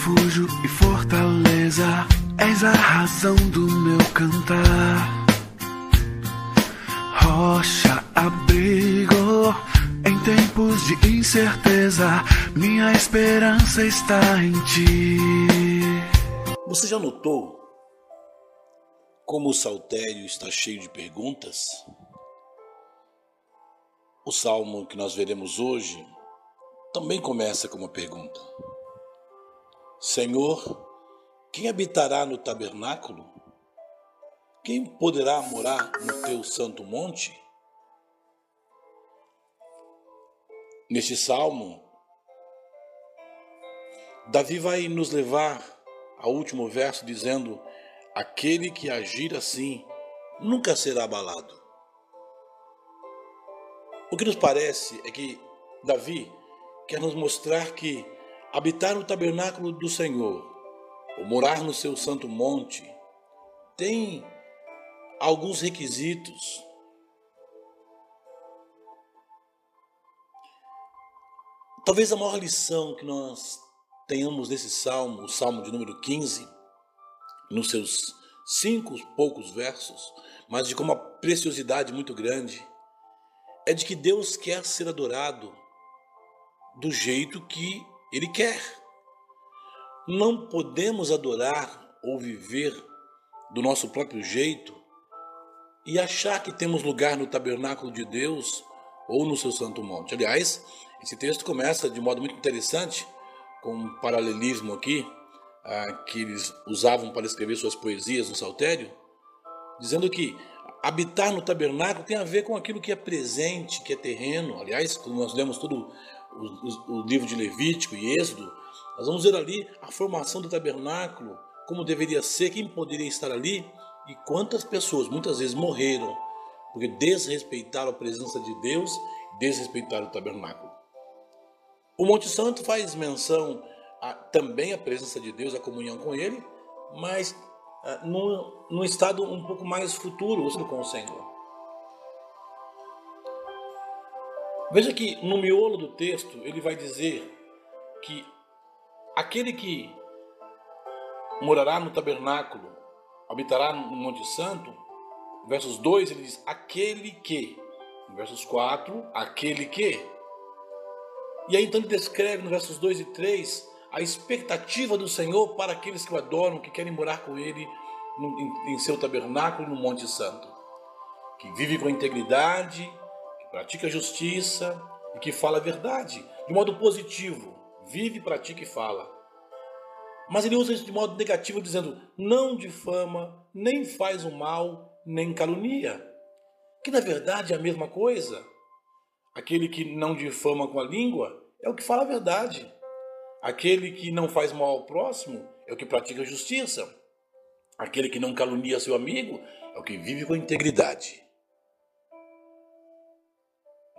refúgio e fortaleza, és a razão do meu cantar. Rocha, abrigo, em tempos de incerteza, minha esperança está em ti. Você já notou como o saltério está cheio de perguntas? O salmo que nós veremos hoje também começa com uma pergunta: Senhor, quem habitará no tabernáculo? Quem poderá morar no teu santo monte? Neste salmo, Davi vai nos levar ao último verso dizendo: Aquele que agir assim nunca será abalado. O que nos parece é que Davi quer nos mostrar que habitar no tabernáculo do Senhor, ou morar no seu santo monte, tem alguns requisitos. Talvez a maior lição que nós tenhamos nesse salmo, o salmo de número 15, nos seus cinco poucos versos, mas de como uma preciosidade muito grande, é de que Deus quer ser adorado do jeito que Ele quer. Não podemos adorar ou viver do nosso próprio jeito e achar que temos lugar no tabernáculo de Deus ou no seu santo monte. Aliás, esse texto começa de modo muito interessante, com um paralelismo aqui, ah, que eles usavam para escrever suas poesias no saltério, dizendo que habitar no tabernáculo tem a ver com aquilo que é presente, que é terreno. Aliás, quando nós lemos todo o, o, livro de Levítico e Êxodo, nós vamos ver ali a formação do tabernáculo, como deveria ser, quem poderia estar ali e quantas pessoas muitas vezes morreram porque desrespeitaram a presença de Deus, desrespeitaram o tabernáculo. O Monte Santo faz menção a, também à presença de Deus, à comunhão com Ele, mas ah, num, num estado um pouco mais futuro com o Senhor. Veja que no miolo do texto ele vai dizer que aquele que morará no tabernáculo, habitará no Monte Santo, versos 2 ele diz: aquele que. versos 4, aquele que. E aí então ele descreve no versos 2 e 3 a expectativa do Senhor para aqueles que o adoram, que querem morar com Ele em seu tabernáculo no Monte Santo, que vive com integridade, pratica justiça e que fala a verdade de modo positivo, vive, pratica e fala. Mas ele usa isso de modo negativo, dizendo: não difama, nem faz o mal, nem calunia. Que na verdade é a mesma coisa. Aquele que não difama com a língua é o que fala a verdade. Aquele que não faz mal ao próximo é o que pratica justiça. Aquele que não calunia seu amigo é o que vive com integridade.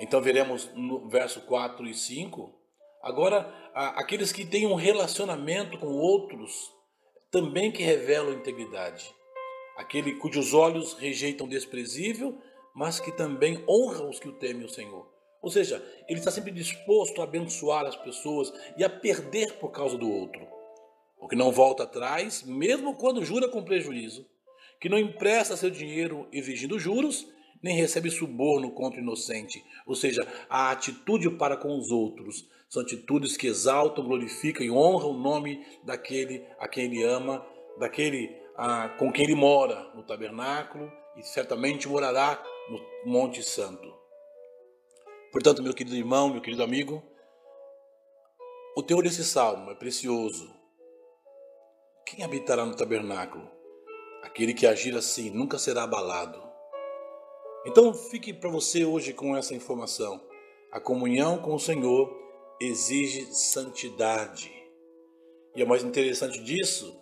Então veremos no verso 4 e 5. Agora, aqueles que têm um relacionamento com outros também que revelam integridade. Aquele cujos olhos rejeitam desprezível, mas que também honra os que o temem o Senhor. Ou seja, ele está sempre disposto a abençoar as pessoas e a perder por causa do outro. O que não volta atrás, mesmo quando jura com prejuízo, que não empresta seu dinheiro exigindo juros, nem recebe suborno contra o inocente. Ou seja, a atitude para com os outros são atitudes que exaltam, glorificam e honram o nome daquele a quem ele ama, daquele a, com quem ele mora no tabernáculo e certamente morará no Monte Santo. Portanto, meu querido irmão, meu querido amigo, o teor desse salmo é precioso. Quem habitará no tabernáculo? Aquele que agir assim nunca será abalado. Então, fique para você hoje com essa informação. A comunhão com o Senhor exige santidade. E o mais interessante disso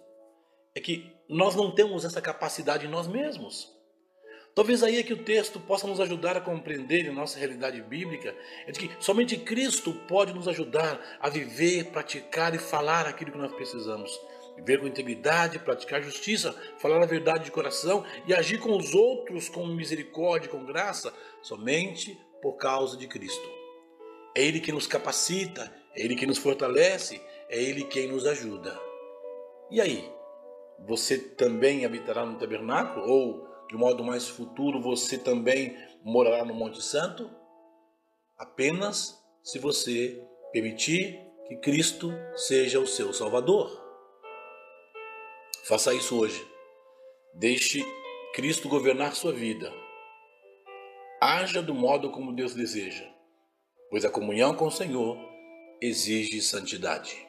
é que nós não temos essa capacidade em nós mesmos. Talvez aí é que o texto possa nos ajudar a compreender em nossa realidade bíblica, é de que somente Cristo pode nos ajudar a viver, praticar e falar aquilo que nós precisamos. Viver com integridade, praticar justiça, falar a verdade de coração e agir com os outros com misericórdia, com graça, somente por causa de Cristo. É Ele que nos capacita, é Ele que nos fortalece, é Ele quem nos ajuda. E aí? Você também habitará no tabernáculo? Ou, de modo mais futuro, você também morará no Monte Santo? Apenas se você permitir que Cristo seja o seu Salvador. Faça isso hoje. Deixe Cristo governar sua vida. Haja do modo como Deus deseja, pois a comunhão com o Senhor exige santidade.